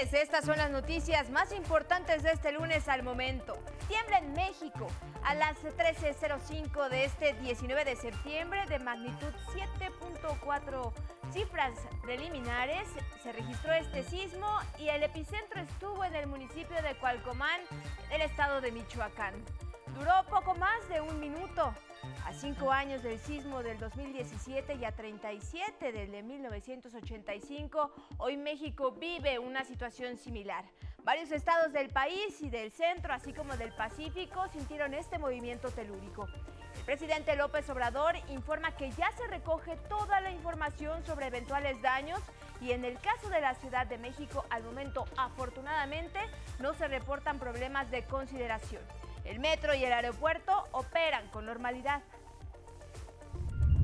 estas son las noticias más importantes de este lunes al momento. Tiembla en México a las 13.05 de este 19 de septiembre de magnitud 7.4 cifras preliminares. Se registró este sismo y el epicentro estuvo en el municipio de Cualcomán, del estado de Michoacán. Duró poco más de un minuto. A cinco años del sismo del 2017 y a 37 del de 1985, hoy México vive una situación similar. Varios estados del país y del centro, así como del Pacífico, sintieron este movimiento telúrico. El presidente López Obrador informa que ya se recoge toda la información sobre eventuales daños y en el caso de la Ciudad de México, al momento, afortunadamente, no se reportan problemas de consideración. El metro y el aeropuerto operan con normalidad.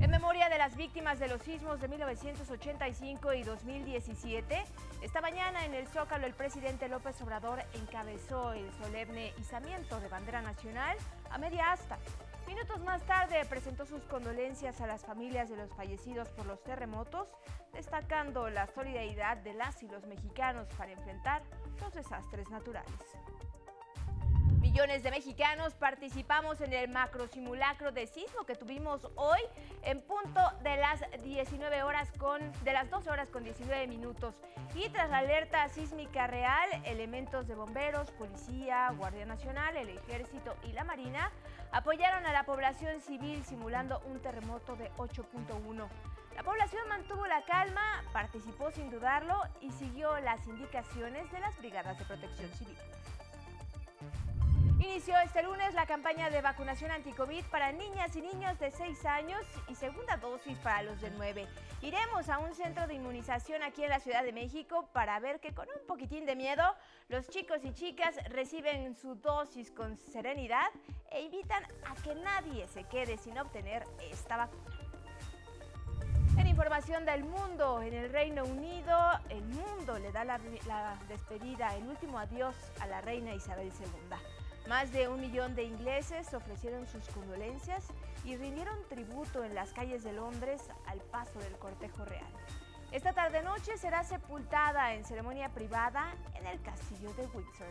En memoria de las víctimas de los sismos de 1985 y 2017, esta mañana en el Zócalo el presidente López Obrador encabezó el solemne izamiento de bandera nacional a media asta. Minutos más tarde presentó sus condolencias a las familias de los fallecidos por los terremotos, destacando la solidaridad de las y los mexicanos para enfrentar los desastres naturales. Millones de mexicanos participamos en el macro simulacro de sismo que tuvimos hoy en punto de las 19 horas con de las 12 horas con 19 minutos. Y tras la alerta sísmica real, elementos de bomberos, policía, Guardia Nacional, el Ejército y la Marina apoyaron a la población civil simulando un terremoto de 8.1. La población mantuvo la calma, participó sin dudarlo y siguió las indicaciones de las brigadas de protección civil. Inició este lunes la campaña de vacunación anti-COVID para niñas y niños de 6 años y segunda dosis para los de 9. Iremos a un centro de inmunización aquí en la Ciudad de México para ver que con un poquitín de miedo los chicos y chicas reciben su dosis con serenidad e invitan a que nadie se quede sin obtener esta vacuna. En información del mundo, en el Reino Unido, el mundo le da la, la despedida, el último adiós a la reina Isabel II. Más de un millón de ingleses ofrecieron sus condolencias y rindieron tributo en las calles de Londres al paso del cortejo real. Esta tarde-noche será sepultada en ceremonia privada en el castillo de Windsor.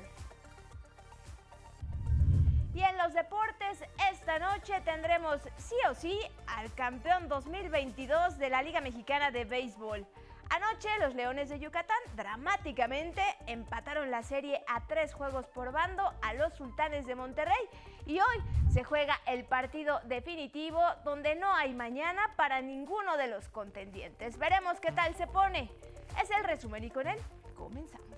Y en los deportes, esta noche tendremos sí o sí al campeón 2022 de la Liga Mexicana de Béisbol. Los Leones de Yucatán dramáticamente empataron la serie a tres juegos por bando a los Sultanes de Monterrey y hoy se juega el partido definitivo donde no hay mañana para ninguno de los contendientes. Veremos qué tal se pone. Es el resumen y con él comenzamos.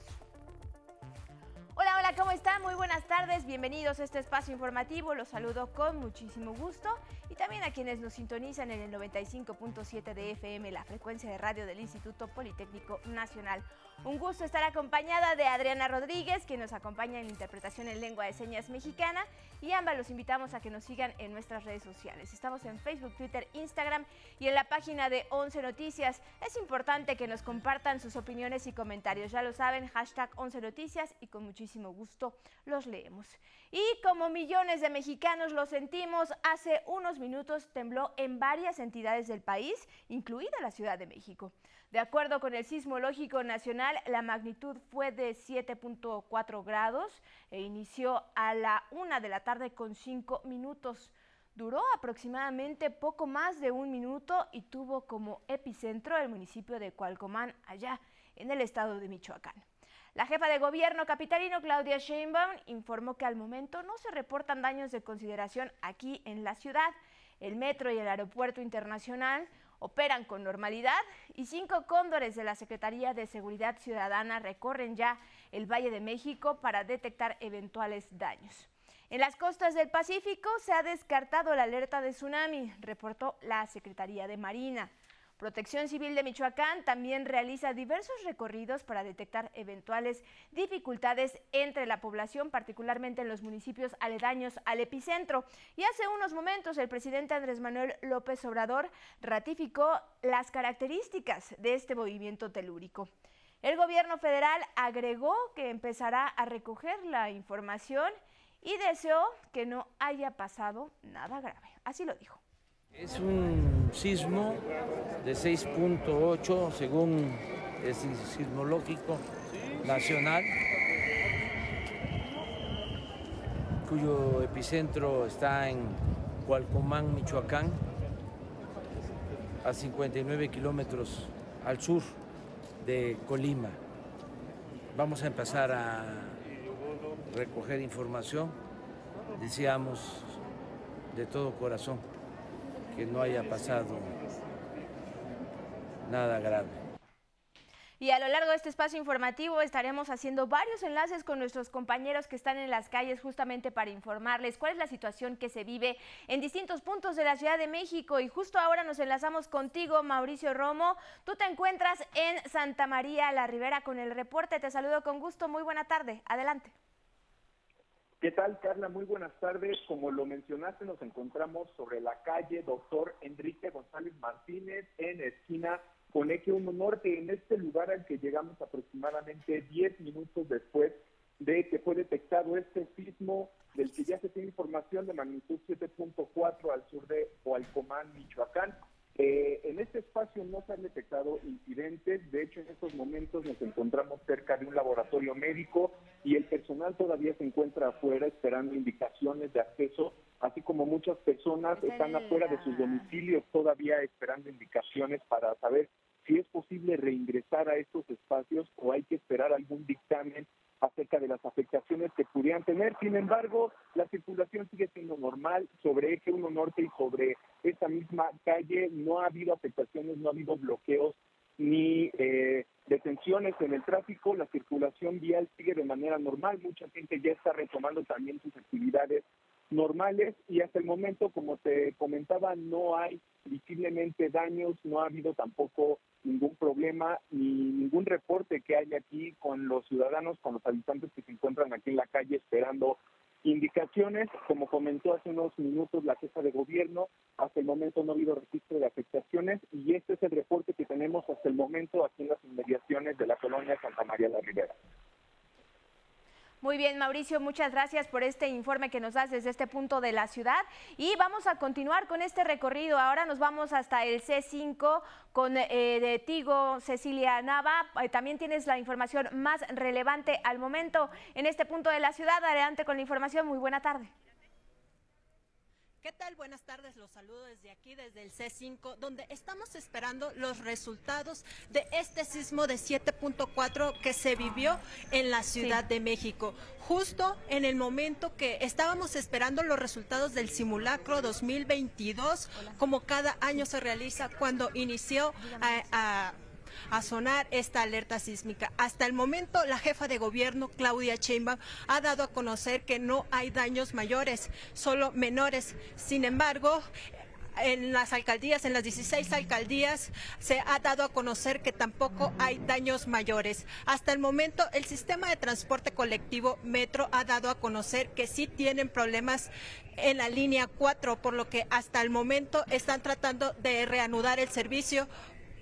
Hola, hola, ¿cómo están? Muy buenas tardes, bienvenidos a este espacio informativo, los saludo con muchísimo gusto y también a quienes nos sintonizan en el 95.7 de FM, la frecuencia de radio del Instituto Politécnico Nacional. Un gusto estar acompañada de Adriana Rodríguez, quien nos acompaña en interpretación en lengua de señas mexicana y ambas los invitamos a que nos sigan en nuestras redes sociales. Estamos en Facebook, Twitter, Instagram y en la página de 11 Noticias. Es importante que nos compartan sus opiniones y comentarios, ya lo saben, hashtag 11 Noticias y con muchísimo gusto los leemos. Y como millones de mexicanos lo sentimos, hace unos minutos tembló en varias entidades del país, incluida la Ciudad de México. De acuerdo con el Sismológico Nacional, la magnitud fue de 7.4 grados e inició a la una de la tarde con 5 minutos. Duró aproximadamente poco más de un minuto y tuvo como epicentro el municipio de Cualcomán, allá en el estado de Michoacán. La jefa de gobierno capitalino, Claudia Sheinbaum, informó que al momento no se reportan daños de consideración aquí en la ciudad. El metro y el aeropuerto internacional operan con normalidad y cinco cóndores de la Secretaría de Seguridad Ciudadana recorren ya el Valle de México para detectar eventuales daños. En las costas del Pacífico se ha descartado la alerta de tsunami, reportó la Secretaría de Marina. Protección Civil de Michoacán también realiza diversos recorridos para detectar eventuales dificultades entre la población, particularmente en los municipios aledaños al epicentro. Y hace unos momentos el presidente Andrés Manuel López Obrador ratificó las características de este movimiento telúrico. El gobierno federal agregó que empezará a recoger la información y deseó que no haya pasado nada grave. Así lo dijo. Es un sismo de 6.8 según el sismológico nacional, cuyo epicentro está en Cualcomán, Michoacán, a 59 kilómetros al sur de Colima. Vamos a empezar a recoger información. Deseamos de todo corazón que no haya pasado nada grave. Y a lo largo de este espacio informativo estaremos haciendo varios enlaces con nuestros compañeros que están en las calles justamente para informarles cuál es la situación que se vive en distintos puntos de la Ciudad de México. Y justo ahora nos enlazamos contigo, Mauricio Romo. Tú te encuentras en Santa María la Ribera con el reporte. Te saludo con gusto. Muy buena tarde. Adelante. ¿Qué tal, Carla? Muy buenas tardes. Como lo mencionaste, nos encontramos sobre la calle Doctor Enrique González Martínez en esquina con 1 Norte, en este lugar al que llegamos aproximadamente 10 minutos después de que fue detectado este sismo del que ya se tiene información de magnitud 7.4 al sur de Hualcomán, Michoacán. Eh, en este espacio no se han detectado incidentes, de hecho en estos momentos nos encontramos cerca de un laboratorio médico y el personal todavía se encuentra afuera esperando indicaciones de acceso, así como muchas personas están afuera de sus domicilios todavía esperando indicaciones para saber si es posible reingresar a estos espacios o hay que esperar algún dictamen acerca de las afectaciones que pudieran tener. Sin embargo, la circulación sigue siendo normal sobre Eje 1 Norte y sobre esta misma calle. No ha habido afectaciones, no ha habido bloqueos ni eh, detenciones en el tráfico. La circulación vial sigue de manera normal. Mucha gente ya está retomando también sus actividades normales y hasta el momento, como te comentaba, no hay visiblemente daños, no ha habido tampoco ningún problema ni ningún reporte que haya aquí con los ciudadanos, con los habitantes que se encuentran aquí en la calle esperando indicaciones. Como comentó hace unos minutos la jefa de gobierno, hasta el momento no ha habido registro de afectaciones y este es el reporte que tenemos hasta el momento aquí en las inmediaciones de la colonia Santa María la Ribera. Muy bien, Mauricio, muchas gracias por este informe que nos das desde este punto de la ciudad. Y vamos a continuar con este recorrido. Ahora nos vamos hasta el C5 con eh, de Tigo, Cecilia Nava. Eh, también tienes la información más relevante al momento en este punto de la ciudad. Adelante con la información. Muy buena tarde. ¿Qué tal? Buenas tardes, los saludo desde aquí, desde el C5, donde estamos esperando los resultados de este sismo de 7.4 que se vivió en la Ciudad de México. Justo en el momento que estábamos esperando los resultados del simulacro 2022, como cada año se realiza cuando inició a a sonar esta alerta sísmica. Hasta el momento, la jefa de gobierno, Claudia Sheinbaum, ha dado a conocer que no hay daños mayores, solo menores. Sin embargo, en las alcaldías, en las 16 alcaldías, se ha dado a conocer que tampoco hay daños mayores. Hasta el momento, el sistema de transporte colectivo Metro ha dado a conocer que sí tienen problemas en la línea 4, por lo que hasta el momento están tratando de reanudar el servicio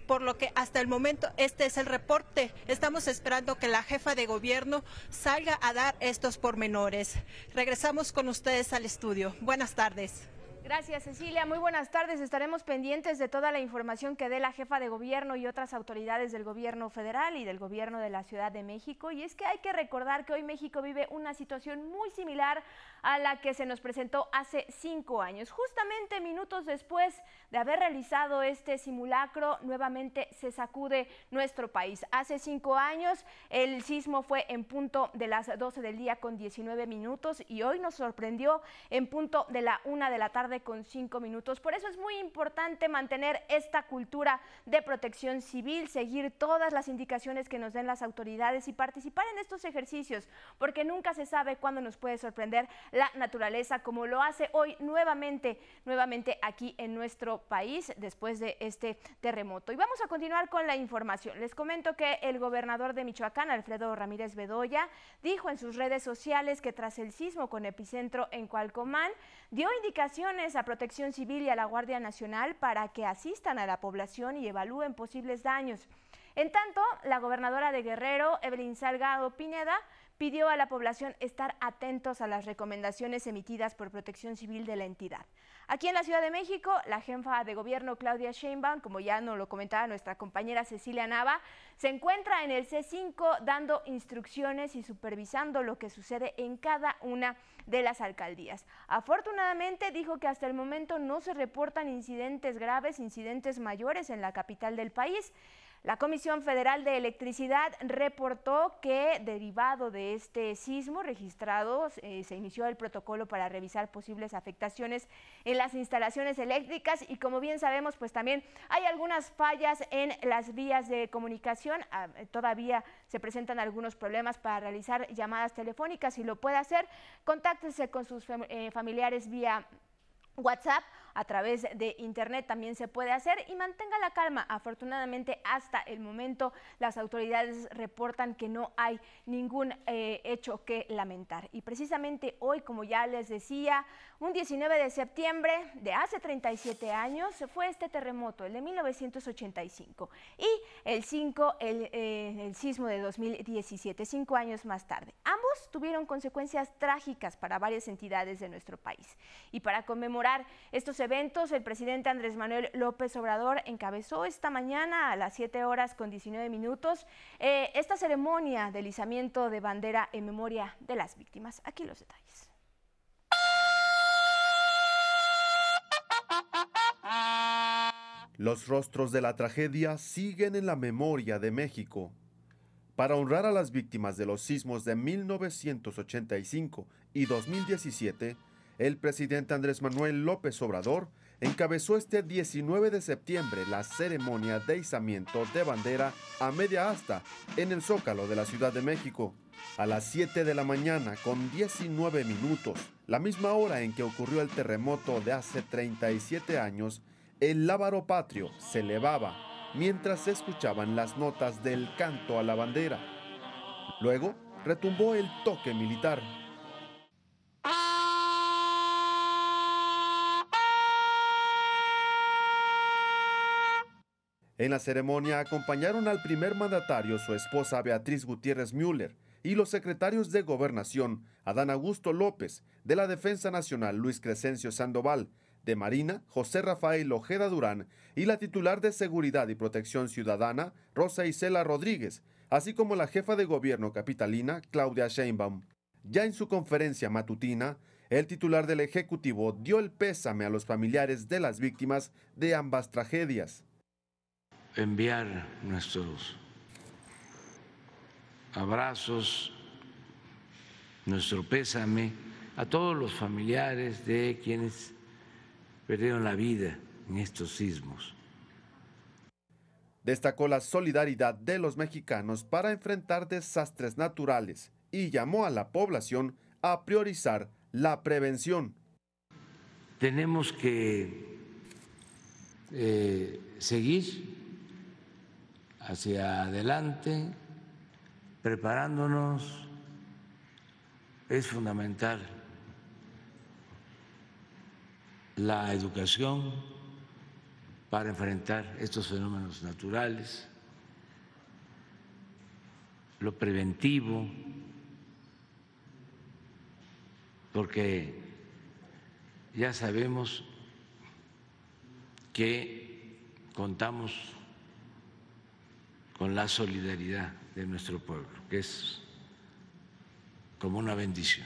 por lo que hasta el momento este es el reporte. Estamos esperando que la jefa de gobierno salga a dar estos pormenores. Regresamos con ustedes al estudio. Buenas tardes. Gracias, Cecilia. Muy buenas tardes. Estaremos pendientes de toda la información que dé la jefa de gobierno y otras autoridades del gobierno federal y del gobierno de la Ciudad de México. Y es que hay que recordar que hoy México vive una situación muy similar a la que se nos presentó hace cinco años. Justamente minutos después de haber realizado este simulacro, nuevamente se sacude nuestro país. Hace cinco años el sismo fue en punto de las 12 del día con 19 minutos y hoy nos sorprendió en punto de la una de la tarde con cinco minutos. Por eso es muy importante mantener esta cultura de protección civil, seguir todas las indicaciones que nos den las autoridades y participar en estos ejercicios, porque nunca se sabe cuándo nos puede sorprender la naturaleza, como lo hace hoy nuevamente, nuevamente aquí en nuestro país después de este terremoto. Y vamos a continuar con la información. Les comento que el gobernador de Michoacán, Alfredo Ramírez Bedoya, dijo en sus redes sociales que tras el sismo con epicentro en Cualcomán, dio indicaciones a Protección Civil y a la Guardia Nacional para que asistan a la población y evalúen posibles daños. En tanto, la gobernadora de Guerrero, Evelyn Salgado Pineda, pidió a la población estar atentos a las recomendaciones emitidas por Protección Civil de la entidad. Aquí en la Ciudad de México, la jefa de gobierno Claudia Sheinbaum, como ya nos lo comentaba nuestra compañera Cecilia Nava, se encuentra en el C5 dando instrucciones y supervisando lo que sucede en cada una de las alcaldías. Afortunadamente dijo que hasta el momento no se reportan incidentes graves, incidentes mayores en la capital del país. La Comisión Federal de Electricidad reportó que derivado de este sismo registrado eh, se inició el protocolo para revisar posibles afectaciones en las instalaciones eléctricas y como bien sabemos pues también hay algunas fallas en las vías de comunicación. Ah, todavía se presentan algunos problemas para realizar llamadas telefónicas. Si lo puede hacer, contáctese con sus eh, familiares vía WhatsApp a través de internet también se puede hacer y mantenga la calma. Afortunadamente hasta el momento las autoridades reportan que no hay ningún eh, hecho que lamentar. Y precisamente hoy, como ya les decía, un 19 de septiembre de hace 37 años fue este terremoto, el de 1985, y el 5, el, eh, el sismo de 2017, cinco años más tarde. Ambos tuvieron consecuencias trágicas para varias entidades de nuestro país. Y para conmemorar estos eventos, el presidente Andrés Manuel López Obrador encabezó esta mañana a las 7 horas con 19 minutos eh, esta ceremonia de izamiento de bandera en memoria de las víctimas. Aquí los detalles. Los rostros de la tragedia siguen en la memoria de México. Para honrar a las víctimas de los sismos de 1985 y 2017, el presidente Andrés Manuel López Obrador encabezó este 19 de septiembre la ceremonia de izamiento de bandera a media asta en el Zócalo de la Ciudad de México. A las 7 de la mañana con 19 minutos, la misma hora en que ocurrió el terremoto de hace 37 años, el lábaro patrio se elevaba mientras se escuchaban las notas del canto a la bandera. Luego retumbó el toque militar En la ceremonia acompañaron al primer mandatario su esposa Beatriz Gutiérrez Müller y los secretarios de Gobernación Adán Augusto López, de la Defensa Nacional Luis Crescencio Sandoval, de Marina José Rafael Ojeda Durán y la titular de Seguridad y Protección Ciudadana Rosa Isela Rodríguez, así como la jefa de gobierno capitalina Claudia Sheinbaum. Ya en su conferencia matutina, el titular del Ejecutivo dio el pésame a los familiares de las víctimas de ambas tragedias enviar nuestros abrazos, nuestro pésame a todos los familiares de quienes perdieron la vida en estos sismos. Destacó la solidaridad de los mexicanos para enfrentar desastres naturales y llamó a la población a priorizar la prevención. Tenemos que eh, seguir hacia adelante, preparándonos, es fundamental la educación para enfrentar estos fenómenos naturales, lo preventivo, porque ya sabemos que contamos con la solidaridad de nuestro pueblo, que es como una bendición.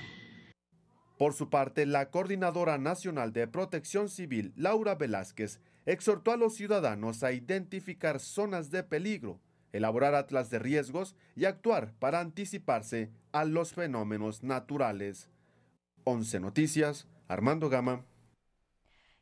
Por su parte, la Coordinadora Nacional de Protección Civil, Laura Velázquez, exhortó a los ciudadanos a identificar zonas de peligro, elaborar atlas de riesgos y actuar para anticiparse a los fenómenos naturales. 11 Noticias, Armando Gama.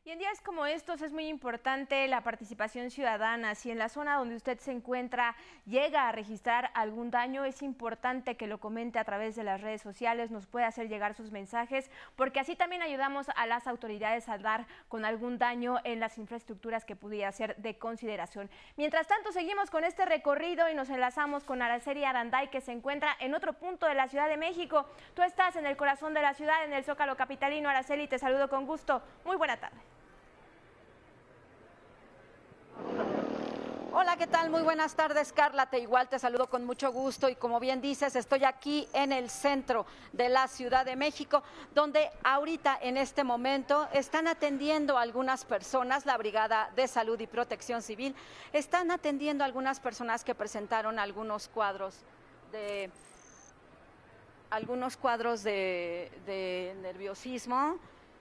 Y en días como estos es muy importante la participación ciudadana. Si en la zona donde usted se encuentra llega a registrar algún daño, es importante que lo comente a través de las redes sociales, nos puede hacer llegar sus mensajes, porque así también ayudamos a las autoridades a dar con algún daño en las infraestructuras que pudiera ser de consideración. Mientras tanto, seguimos con este recorrido y nos enlazamos con Araceli Aranday, que se encuentra en otro punto de la Ciudad de México. Tú estás en el corazón de la ciudad, en el Zócalo Capitalino. Araceli, te saludo con gusto. Muy buena tarde. Hola, ¿qué tal? Muy buenas tardes, Carla. Te igual te saludo con mucho gusto y como bien dices, estoy aquí en el centro de la Ciudad de México, donde ahorita en este momento están atendiendo a algunas personas, la Brigada de Salud y Protección Civil, están atendiendo a algunas personas que presentaron algunos cuadros de algunos cuadros de, de nerviosismo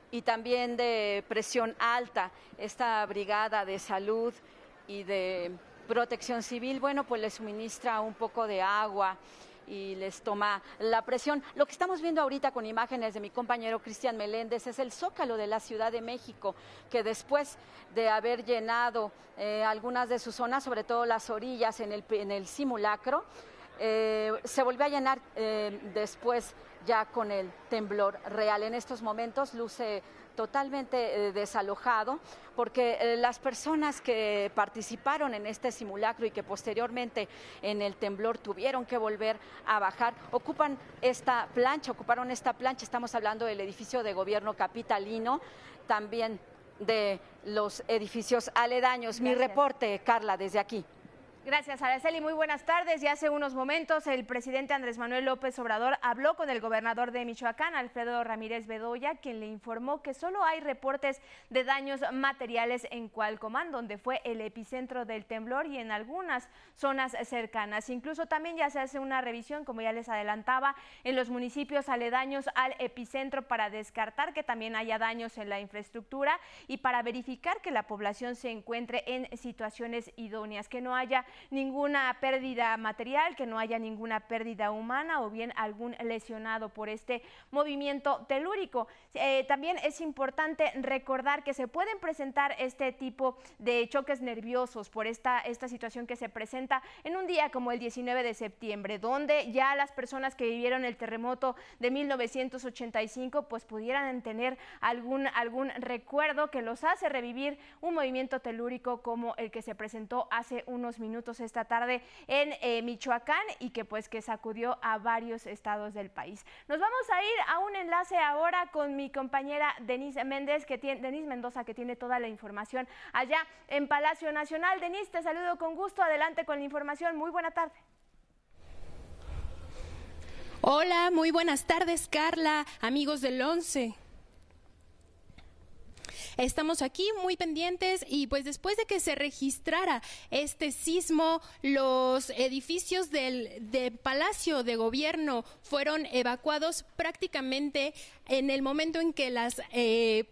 y también de presión alta. Esta brigada de salud y de protección civil, bueno, pues les suministra un poco de agua y les toma la presión. Lo que estamos viendo ahorita con imágenes de mi compañero Cristian Meléndez es el zócalo de la Ciudad de México, que después de haber llenado eh, algunas de sus zonas, sobre todo las orillas en el, en el simulacro, eh, se volvió a llenar eh, después ya con el temblor real. En estos momentos luce totalmente eh, desalojado porque eh, las personas que participaron en este simulacro y que posteriormente en el temblor tuvieron que volver a bajar, ocupan esta plancha, ocuparon esta plancha, estamos hablando del edificio de gobierno capitalino, también de los edificios aledaños. Mi reporte, Carla, desde aquí. Gracias, Araceli. Muy buenas tardes. Y hace unos momentos el presidente Andrés Manuel López Obrador habló con el gobernador de Michoacán, Alfredo Ramírez Bedoya, quien le informó que solo hay reportes de daños materiales en Cualcomán, donde fue el epicentro del temblor y en algunas zonas cercanas. Incluso también ya se hace una revisión, como ya les adelantaba, en los municipios aledaños al epicentro para descartar que también haya daños en la infraestructura y para verificar que la población se encuentre en situaciones idóneas, que no haya ninguna pérdida material, que no haya ninguna pérdida humana o bien algún lesionado por este movimiento telúrico. Eh, también es importante recordar que se pueden presentar este tipo de choques nerviosos por esta, esta situación que se presenta en un día como el 19 de septiembre, donde ya las personas que vivieron el terremoto de 1985 pues pudieran tener algún, algún recuerdo que los hace revivir un movimiento telúrico como el que se presentó hace unos minutos esta tarde en eh, Michoacán y que pues que sacudió a varios estados del país. Nos vamos a ir a un enlace ahora con mi compañera Denise Méndez, que tiene, Denise Mendoza, que tiene toda la información allá en Palacio Nacional. Denise, te saludo con gusto. Adelante con la información. Muy buena tarde. Hola, muy buenas tardes, Carla, amigos del 11. Estamos aquí muy pendientes y pues después de que se registrara este sismo, los edificios del, Palacio de Gobierno fueron evacuados prácticamente en el momento en que las... Eh,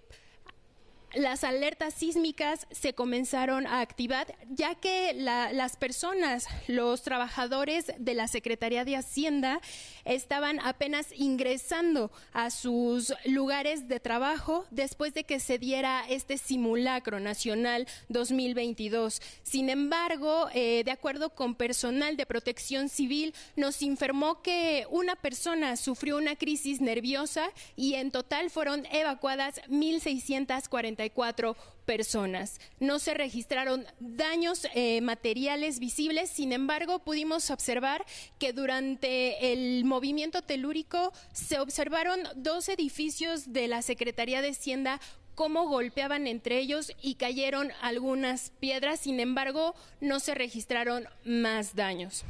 las alertas sísmicas se comenzaron a activar, ya que las personas, los trabajadores de la Secretaría de Hacienda, estaban apenas ingresando a sus lugares de trabajo después de que se diera este simulacro nacional 2022. Sin embargo, eh, de acuerdo con personal de protección civil, nos informó que una persona sufrió una crisis nerviosa y en total fueron evacuadas 1.644 personas. No se registraron daños eh, materiales visibles, sin embargo, pudimos observar que durante el movimiento telúrico se observaron dos edificios de la Secretaría de Hacienda cómo golpeaban entre ellos y cayeron algunas piedras, sin embargo, no se registraron más daños.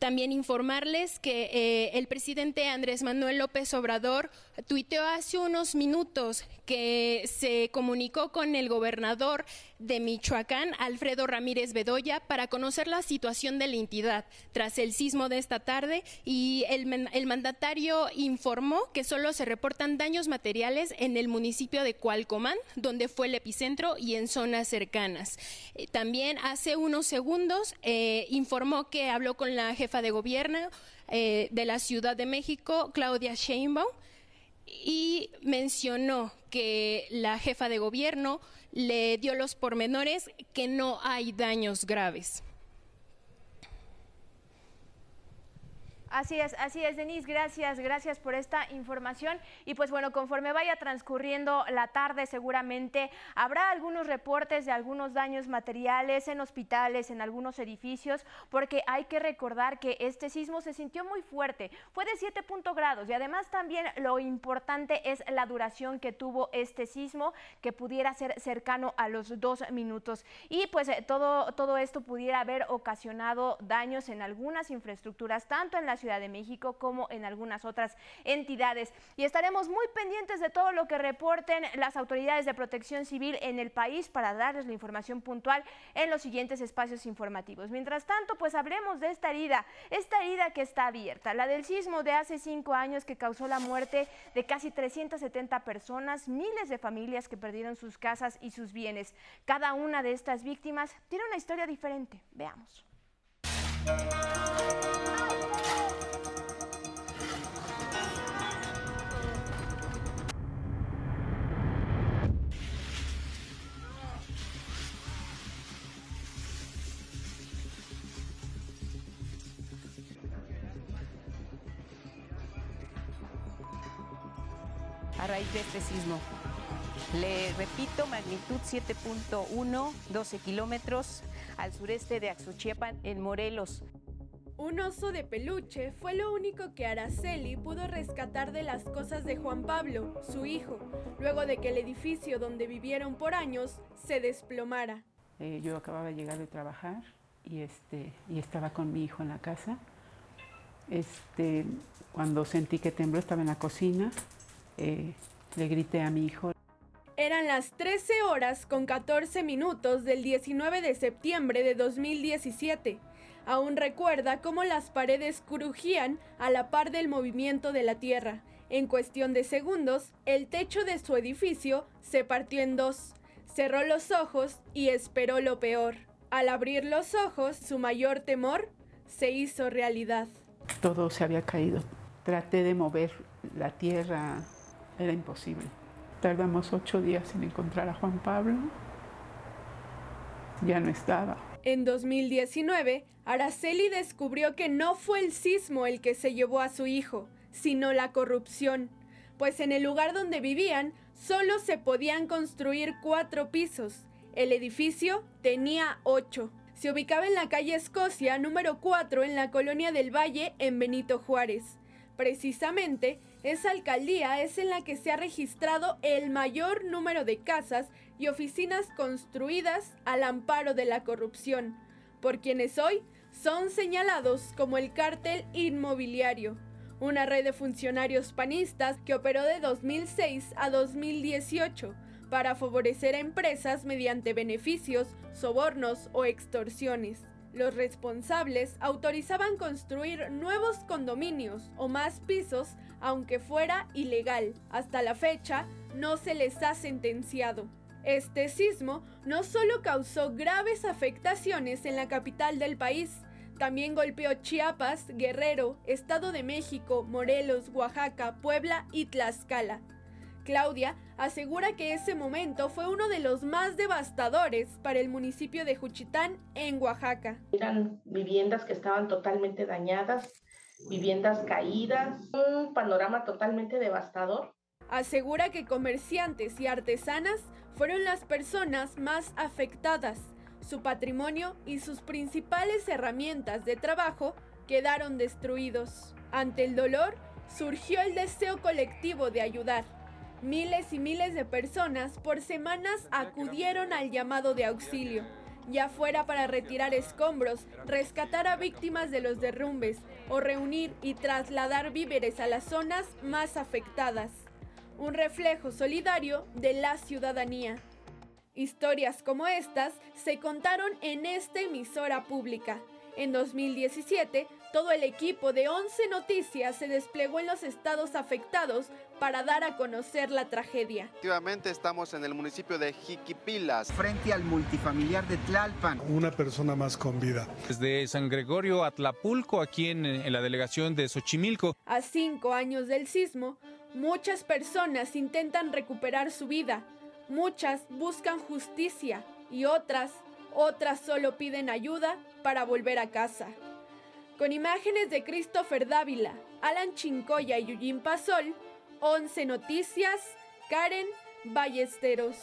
También informarles que eh, el presidente Andrés Manuel López Obrador tuiteó hace unos minutos que se comunicó con el gobernador de Michoacán, Alfredo Ramírez Bedoya, para conocer la situación de la entidad tras el sismo de esta tarde y el, mandatario informó que solo se reportan daños materiales en el municipio de Cualcomán, donde fue el epicentro y en zonas cercanas. Eh, también hace unos segundos eh, informó que habló con la jefa de gobierno eh, de la Ciudad de México, Claudia Sheinbaum, y mencionó que la jefa de gobierno le dio los pormenores que no hay daños graves. Así es, así es, Denise, gracias, gracias por esta información. Y pues bueno, conforme vaya transcurriendo la tarde, seguramente habrá algunos reportes de algunos daños materiales en hospitales, en algunos edificios, porque hay que recordar que este sismo se sintió muy fuerte, fue de 7 grados y además también lo importante es la duración que tuvo este sismo, que pudiera ser cercano a los dos minutos. Y pues eh, todo, todo esto pudiera haber ocasionado daños en algunas infraestructuras, tanto en la Ciudad de México como en algunas otras entidades. Y estaremos muy pendientes de todo lo que reporten las autoridades de protección civil en el país para darles la información puntual en los siguientes espacios informativos. Mientras tanto, pues hablemos de esta herida, esta herida que está abierta, la del sismo de hace cinco años que causó la muerte de casi 370 personas, miles de familias que perdieron sus casas y sus bienes. Cada una de estas víctimas tiene una historia diferente. Veamos. De este sismo. Le repito, magnitud 7.1, 12 kilómetros al sureste de Axuchiapan, en Morelos. Un oso de peluche fue lo único que Araceli pudo rescatar de las cosas de Juan Pablo, su hijo, luego de que el edificio donde vivieron por años se desplomara. Eh, yo acababa de llegar de trabajar y, este, y estaba con mi hijo en la casa. Este, cuando sentí que tembló, estaba en la cocina, eh, le grité a mi hijo. Eran las 13 horas con 14 minutos del 19 de septiembre de 2017. Aún recuerda cómo las paredes crujían a la par del movimiento de la tierra. En cuestión de segundos, el techo de su edificio se partió en dos. Cerró los ojos y esperó lo peor. Al abrir los ojos, su mayor temor se hizo realidad. Todo se había caído. Traté de mover la tierra, era imposible. Tardamos ocho días en encontrar a Juan Pablo. Ya no estaba. En 2019, Araceli descubrió que no fue el sismo el que se llevó a su hijo, sino la corrupción, pues en el lugar donde vivían solo se podían construir cuatro pisos. El edificio tenía ocho. Se ubicaba en la calle Escocia número 4 en la colonia del Valle en Benito Juárez. Precisamente, esa alcaldía es en la que se ha registrado el mayor número de casas y oficinas construidas al amparo de la corrupción, por quienes hoy son señalados como el cártel inmobiliario, una red de funcionarios panistas que operó de 2006 a 2018 para favorecer a empresas mediante beneficios, sobornos o extorsiones. Los responsables autorizaban construir nuevos condominios o más pisos aunque fuera ilegal. Hasta la fecha no se les ha sentenciado. Este sismo no solo causó graves afectaciones en la capital del país, también golpeó Chiapas, Guerrero, Estado de México, Morelos, Oaxaca, Puebla y Tlaxcala. Claudia asegura que ese momento fue uno de los más devastadores para el municipio de Juchitán, en Oaxaca. Eran viviendas que estaban totalmente dañadas, viviendas caídas, un panorama totalmente devastador. Asegura que comerciantes y artesanas fueron las personas más afectadas. Su patrimonio y sus principales herramientas de trabajo quedaron destruidos. Ante el dolor, surgió el deseo colectivo de ayudar. Miles y miles de personas por semanas acudieron al llamado de auxilio, ya fuera para retirar escombros, rescatar a víctimas de los derrumbes o reunir y trasladar víveres a las zonas más afectadas. Un reflejo solidario de la ciudadanía. Historias como estas se contaron en esta emisora pública. En 2017, todo el equipo de 11 Noticias se desplegó en los estados afectados para dar a conocer la tragedia. Efectivamente, estamos en el municipio de Jiquipilas. Frente al multifamiliar de Tlalpan. Una persona más con vida. Desde San Gregorio a Tlapulco, aquí en, en la delegación de Xochimilco. A cinco años del sismo, muchas personas intentan recuperar su vida. Muchas buscan justicia y otras, otras solo piden ayuda para volver a casa. Con imágenes de Christopher Dávila, Alan Chincoya y Yuyin Pasol, 11 Noticias, Karen Ballesteros.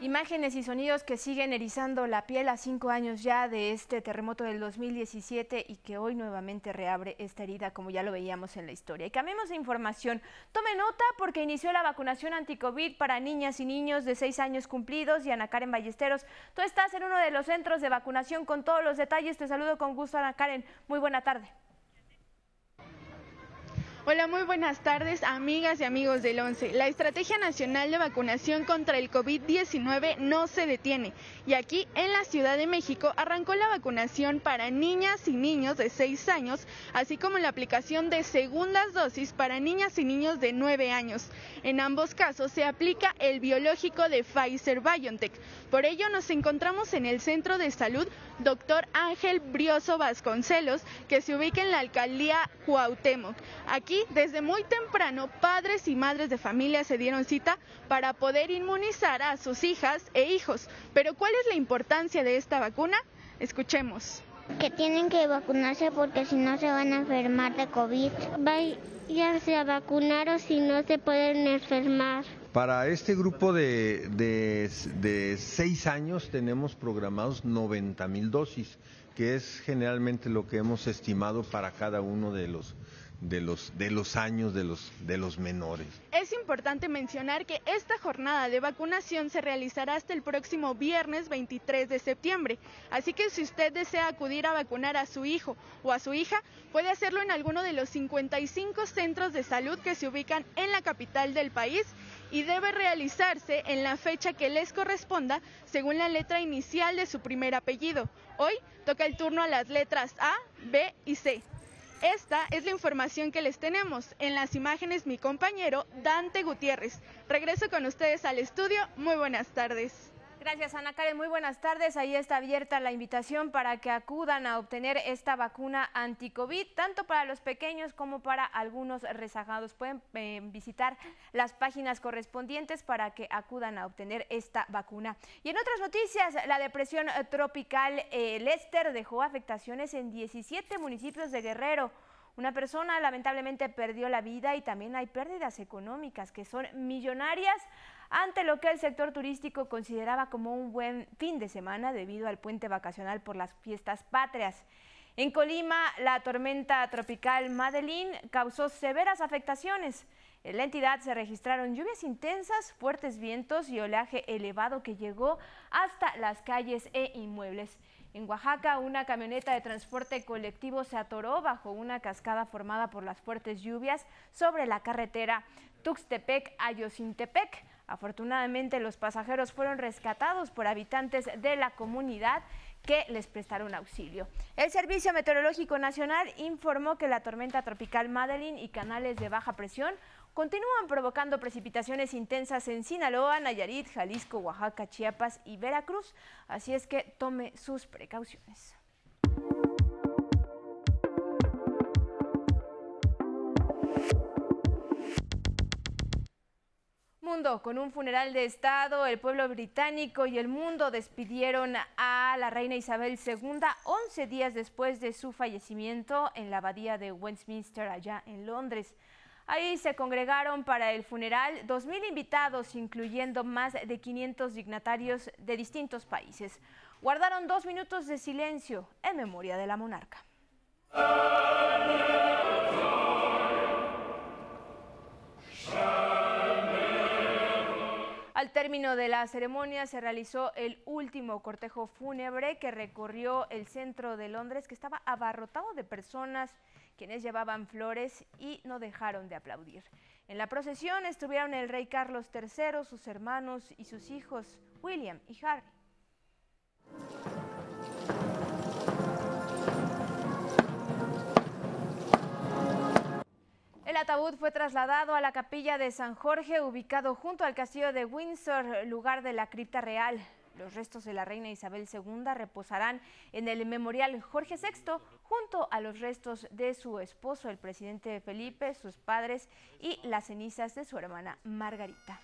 Imágenes y sonidos que siguen erizando la piel a cinco años ya de este terremoto del 2017 y que hoy nuevamente reabre esta herida como ya lo veíamos en la historia. Y cambiemos de información. Tome nota porque inició la vacunación anti-COVID para niñas y niños de seis años cumplidos y Ana Karen Ballesteros. Tú estás en uno de los centros de vacunación con todos los detalles. Te saludo con gusto Ana Karen. Muy buena tarde. Hola, muy buenas tardes, amigas y amigos del 11. La Estrategia Nacional de Vacunación contra el COVID-19 no se detiene y aquí en la Ciudad de México arrancó la vacunación para niñas y niños de 6 años, así como la aplicación de segundas dosis para niñas y niños de 9 años. En ambos casos se aplica el biológico de Pfizer BioNTech. Por ello nos encontramos en el Centro de Salud Dr. Ángel Brioso Vasconcelos, que se ubica en la alcaldía Cuauhtémoc. Aquí, desde muy temprano, padres y madres de familia se dieron cita para poder inmunizar a sus hijas e hijos. Pero ¿cuál es la importancia de esta vacuna? Escuchemos. Que tienen que vacunarse porque si no se van a enfermar de COVID. Váyanse a vacunar o si no se pueden enfermar. Para este grupo de, de, de seis años tenemos programados 90 mil dosis, que es generalmente lo que hemos estimado para cada uno de los de los, de los años de los, de los menores. Es importante mencionar que esta jornada de vacunación se realizará hasta el próximo viernes 23 de septiembre, así que si usted desea acudir a vacunar a su hijo o a su hija, puede hacerlo en alguno de los 55 centros de salud que se ubican en la capital del país y debe realizarse en la fecha que les corresponda según la letra inicial de su primer apellido. Hoy toca el turno a las letras A, B y C. Esta es la información que les tenemos. En las imágenes mi compañero Dante Gutiérrez. Regreso con ustedes al estudio. Muy buenas tardes. Gracias, Ana Karen. Muy buenas tardes. Ahí está abierta la invitación para que acudan a obtener esta vacuna anti-COVID, tanto para los pequeños como para algunos rezagados. Pueden eh, visitar las páginas correspondientes para que acudan a obtener esta vacuna. Y en otras noticias, la depresión tropical eh, Lester dejó afectaciones en 17 municipios de Guerrero. Una persona lamentablemente perdió la vida y también hay pérdidas económicas que son millonarias ante lo que el sector turístico consideraba como un buen fin de semana debido al puente vacacional por las fiestas patrias. En Colima, la tormenta tropical Madeline causó severas afectaciones. En la entidad se registraron lluvias intensas, fuertes vientos y oleaje elevado que llegó hasta las calles e inmuebles. En Oaxaca, una camioneta de transporte colectivo se atoró bajo una cascada formada por las fuertes lluvias sobre la carretera Tuxtepec-Ayocintepec. Afortunadamente los pasajeros fueron rescatados por habitantes de la comunidad que les prestaron auxilio. El Servicio Meteorológico Nacional informó que la tormenta tropical Madeline y canales de baja presión continúan provocando precipitaciones intensas en Sinaloa, Nayarit, Jalisco, Oaxaca, Chiapas y Veracruz, así es que tome sus precauciones. Con un funeral de Estado, el pueblo británico y el mundo despidieron a la reina Isabel II 11 días después de su fallecimiento en la abadía de Westminster, allá en Londres. Ahí se congregaron para el funeral 2.000 invitados, incluyendo más de 500 dignatarios de distintos países. Guardaron dos minutos de silencio en memoria de la monarca. Al término de la ceremonia se realizó el último cortejo fúnebre que recorrió el centro de Londres, que estaba abarrotado de personas quienes llevaban flores y no dejaron de aplaudir. En la procesión estuvieron el rey Carlos III, sus hermanos y sus hijos, William y Harry. El ataúd fue trasladado a la capilla de San Jorge, ubicado junto al castillo de Windsor, lugar de la cripta real. Los restos de la reina Isabel II reposarán en el memorial Jorge VI junto a los restos de su esposo, el presidente Felipe, sus padres y las cenizas de su hermana Margarita.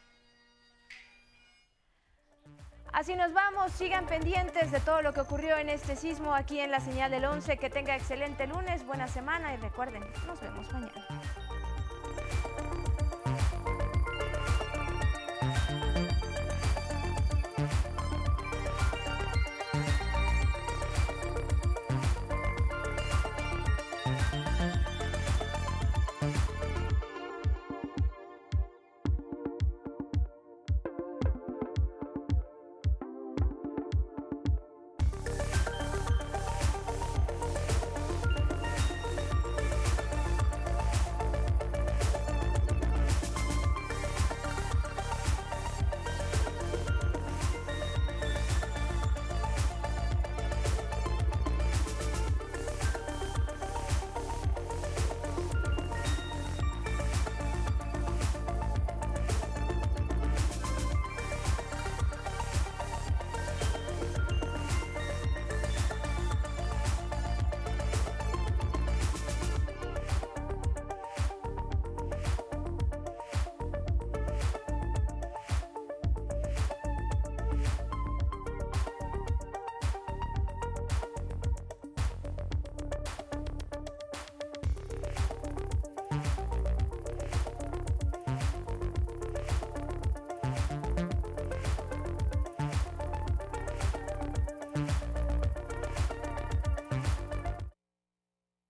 Así nos vamos, sigan pendientes de todo lo que ocurrió en este sismo aquí en la señal del 11. Que tenga excelente lunes, buena semana y recuerden, nos vemos mañana.